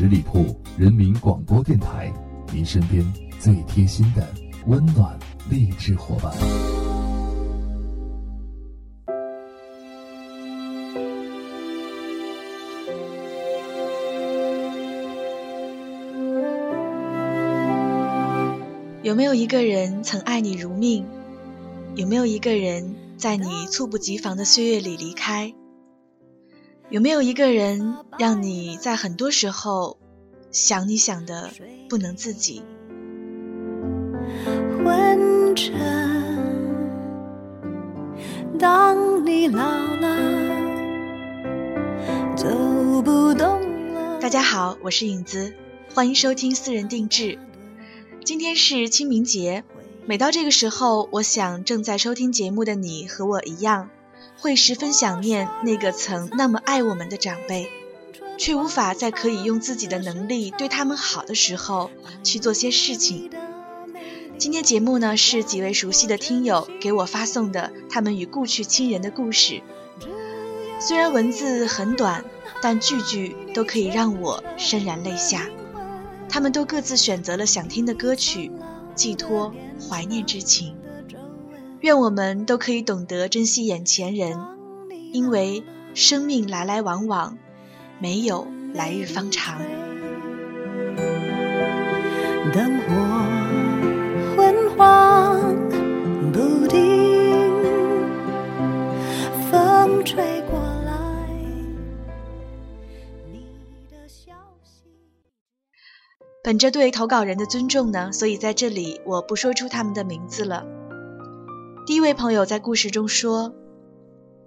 十里铺人民广播电台，您身边最贴心的温暖励志伙伴。有没有一个人曾爱你如命？有没有一个人在你猝不及防的岁月里离开？有没有一个人让你在很多时候想你想的不能自己？昏沉，当你老了，走不动了。大家好，我是影子，欢迎收听私人定制。今天是清明节，每到这个时候，我想正在收听节目的你和我一样。会十分想念那个曾那么爱我们的长辈，却无法在可以用自己的能力对他们好的时候去做些事情。今天节目呢是几位熟悉的听友给我发送的他们与故去亲人的故事。虽然文字很短，但句句都可以让我潸然泪下。他们都各自选择了想听的歌曲，寄托怀念之情。愿我们都可以懂得珍惜眼前人，因为生命来来往往，没有来日方长。灯火昏黄不定，风吹过来，你的消息。本着对投稿人的尊重呢，所以在这里我不说出他们的名字了。第一位朋友在故事中说：“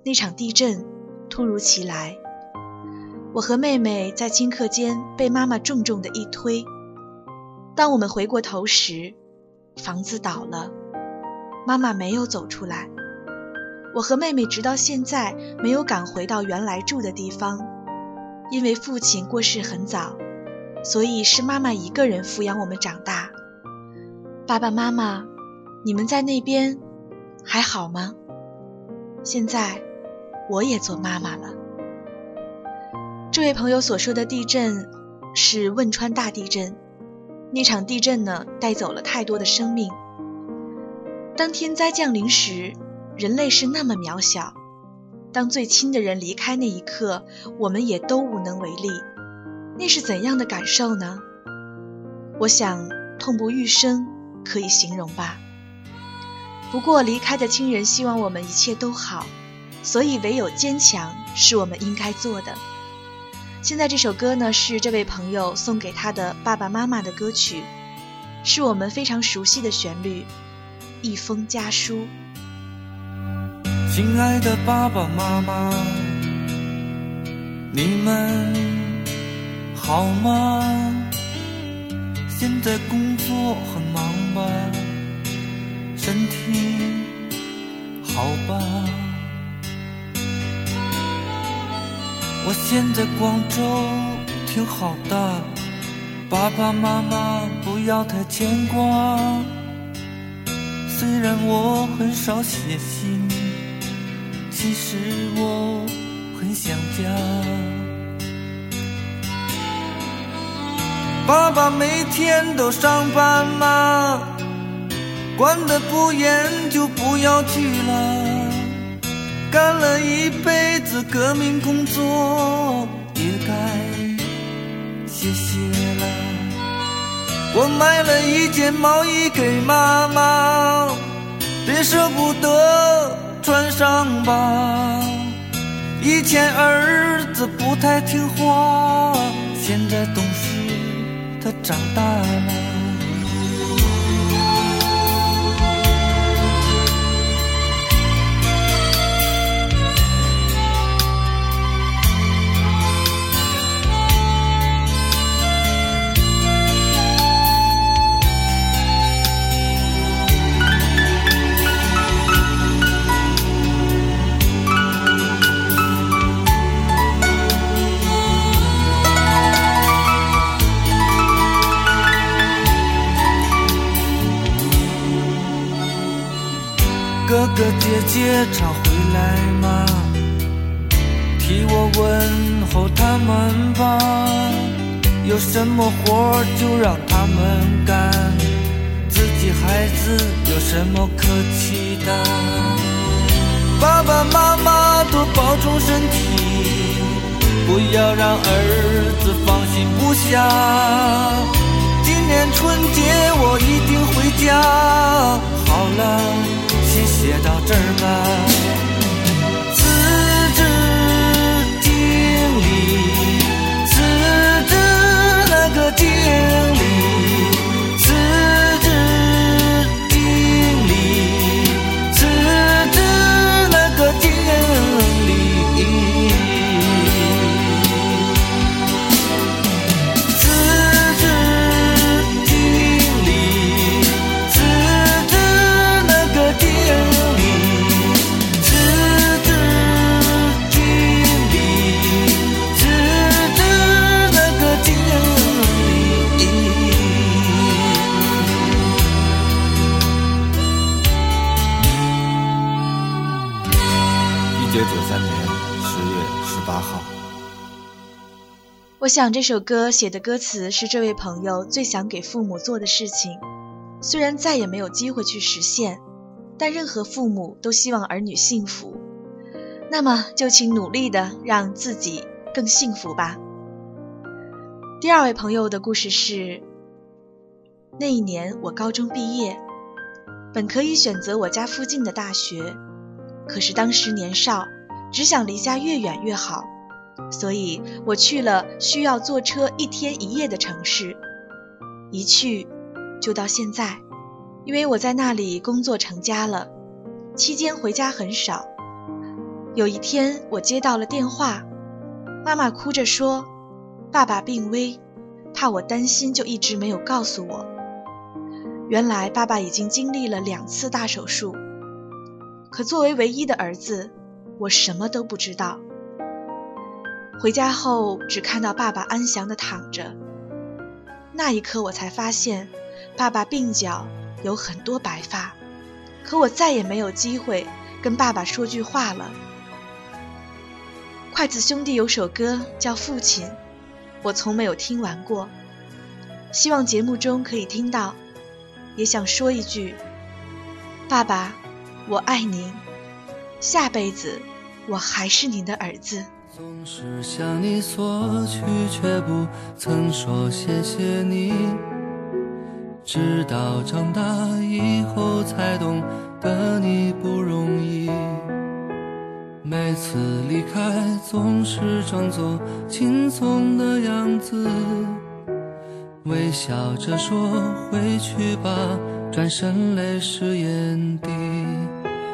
那场地震突如其来，我和妹妹在顷刻间被妈妈重重的一推。当我们回过头时，房子倒了，妈妈没有走出来。我和妹妹直到现在没有赶回到原来住的地方，因为父亲过世很早，所以是妈妈一个人抚养我们长大。爸爸妈妈，你们在那边？”还好吗？现在我也做妈妈了。这位朋友所说的地震是汶川大地震，那场地震呢带走了太多的生命。当天灾降临时，人类是那么渺小；当最亲的人离开那一刻，我们也都无能为力。那是怎样的感受呢？我想痛不欲生可以形容吧。不过，离开的亲人希望我们一切都好，所以唯有坚强是我们应该做的。现在这首歌呢，是这位朋友送给他的爸爸妈妈的歌曲，是我们非常熟悉的旋律，《一封家书》。亲爱的爸爸妈妈，你们好吗？现在工作？身体好吧？我现在广州挺好的，爸爸妈妈不要太牵挂。虽然我很少写信，其实我很想家。爸爸每天都上班吗？管得不严就不要去了，干了一辈子革命工作，也该歇歇了。我买了一件毛衣给妈妈，别舍不得穿上吧。以前儿子不太听话，现在懂事，他长大了。活就让他们干，自己孩子有什么可期待？爸爸妈妈多保重身体，不要让儿子放心不下。今年春节我一定回家。好了，先写到这儿吧。辞职经理，经理，九九三年十月十八号。我想这首歌写的歌词是这位朋友最想给父母做的事情，虽然再也没有机会去实现，但任何父母都希望儿女幸福。那么就请努力的让自己更幸福吧。第二位朋友的故事是，那一年我高中毕业，本可以选择我家附近的大学，可是当时年少，只想离家越远越好。所以我去了需要坐车一天一夜的城市，一去就到现在，因为我在那里工作成家了，期间回家很少。有一天我接到了电话，妈妈哭着说，爸爸病危，怕我担心就一直没有告诉我。原来爸爸已经经历了两次大手术，可作为唯一的儿子，我什么都不知道。回家后，只看到爸爸安详地躺着。那一刻，我才发现，爸爸鬓角有很多白发，可我再也没有机会跟爸爸说句话了。筷子兄弟有首歌叫《父亲》，我从没有听完过，希望节目中可以听到，也想说一句：爸爸，我爱您，下辈子我还是您的儿子。总是向你索取，却不曾说谢谢你。直到长大以后才懂得你不容易。每次离开，总是装作轻松的样子，微笑着说回去吧，转身泪湿眼底。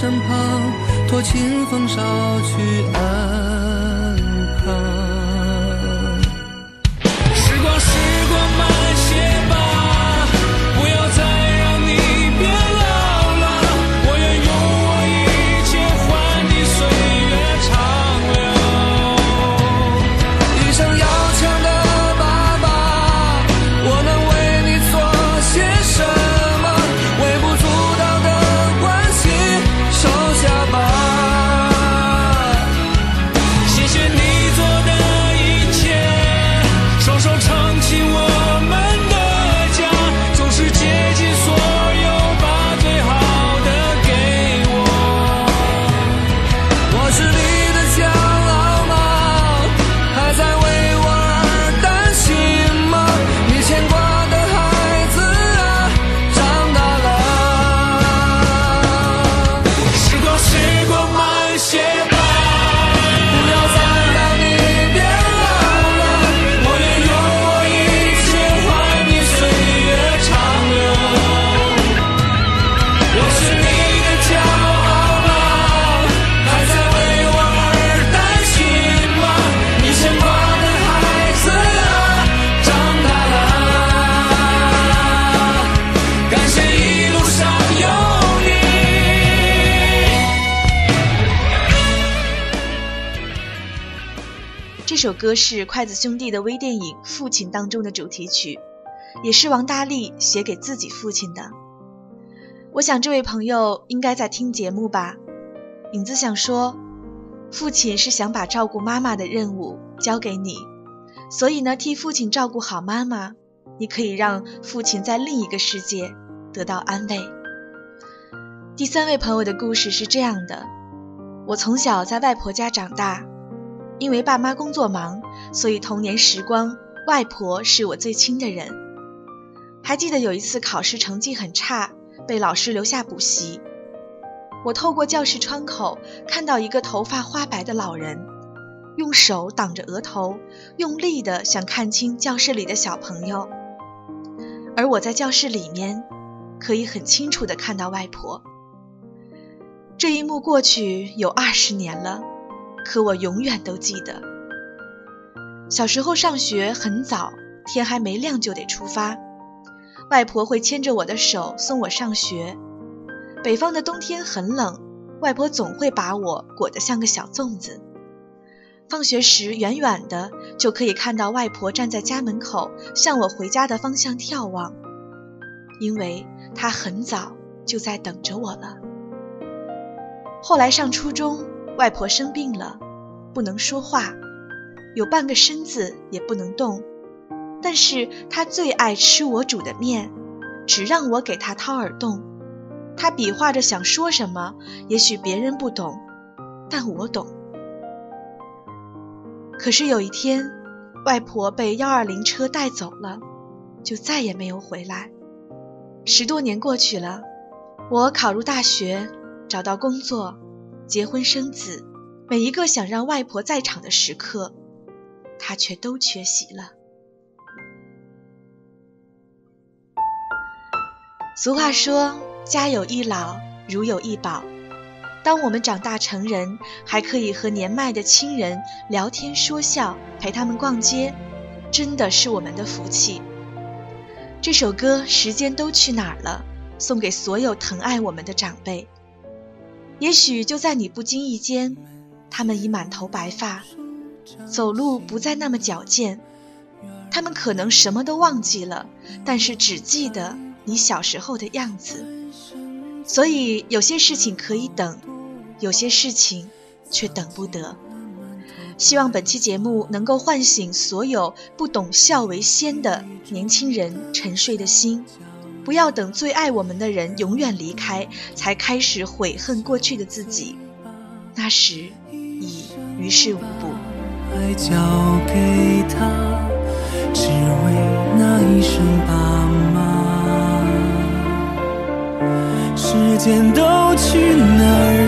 身旁，托清风捎去安首歌是筷子兄弟的微电影《父亲》当中的主题曲，也是王大力写给自己父亲的。我想这位朋友应该在听节目吧。影子想说，父亲是想把照顾妈妈的任务交给你，所以呢，替父亲照顾好妈妈，你可以让父亲在另一个世界得到安慰。第三位朋友的故事是这样的：我从小在外婆家长大。因为爸妈工作忙，所以童年时光，外婆是我最亲的人。还记得有一次考试成绩很差，被老师留下补习。我透过教室窗口看到一个头发花白的老人，用手挡着额头，用力的想看清教室里的小朋友。而我在教室里面，可以很清楚的看到外婆。这一幕过去有二十年了。可我永远都记得，小时候上学很早，天还没亮就得出发。外婆会牵着我的手送我上学。北方的冬天很冷，外婆总会把我裹得像个小粽子。放学时，远远的就可以看到外婆站在家门口，向我回家的方向眺望，因为她很早就在等着我了。后来上初中。外婆生病了，不能说话，有半个身子也不能动。但是她最爱吃我煮的面，只让我给她掏耳洞。她比划着想说什么，也许别人不懂，但我懂。可是有一天，外婆被幺二零车带走了，就再也没有回来。十多年过去了，我考入大学，找到工作。结婚生子，每一个想让外婆在场的时刻，她却都缺席了。俗话说：“家有一老，如有一宝。”当我们长大成人，还可以和年迈的亲人聊天说笑，陪他们逛街，真的是我们的福气。这首歌《时间都去哪儿了》，送给所有疼爱我们的长辈。也许就在你不经意间，他们已满头白发，走路不再那么矫健。他们可能什么都忘记了，但是只记得你小时候的样子。所以有些事情可以等，有些事情却等不得。希望本期节目能够唤醒所有不懂孝为先的年轻人沉睡的心。不要等最爱我们的人永远离开，才开始悔恨过去的自己，那时已于事无补。爱交给他，只为那一声爸妈。时间都去哪儿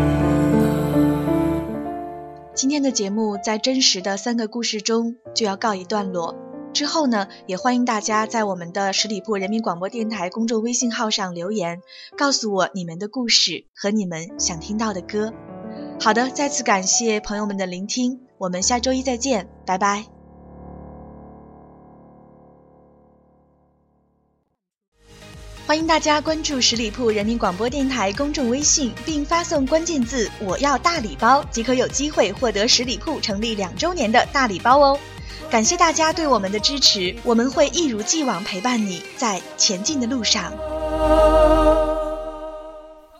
今天的节目在真实的三个故事中就要告一段落。之后呢，也欢迎大家在我们的十里铺人民广播电台公众微信号上留言，告诉我你们的故事和你们想听到的歌。好的，再次感谢朋友们的聆听，我们下周一再见，拜拜。欢迎大家关注十里铺人民广播电台公众微信，并发送关键字“我要大礼包”，即可有机会获得十里铺成立两周年的大礼包哦。感谢大家对我们的支持，我们会一如既往陪伴你在前进的路上。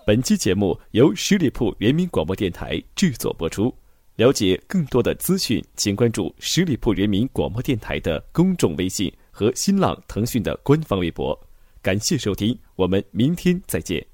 本期节目由十里铺人民广播电台制作播出。了解更多的资讯，请关注十里铺人民广播电台的公众微信和新浪、腾讯的官方微博。感谢收听，我们明天再见。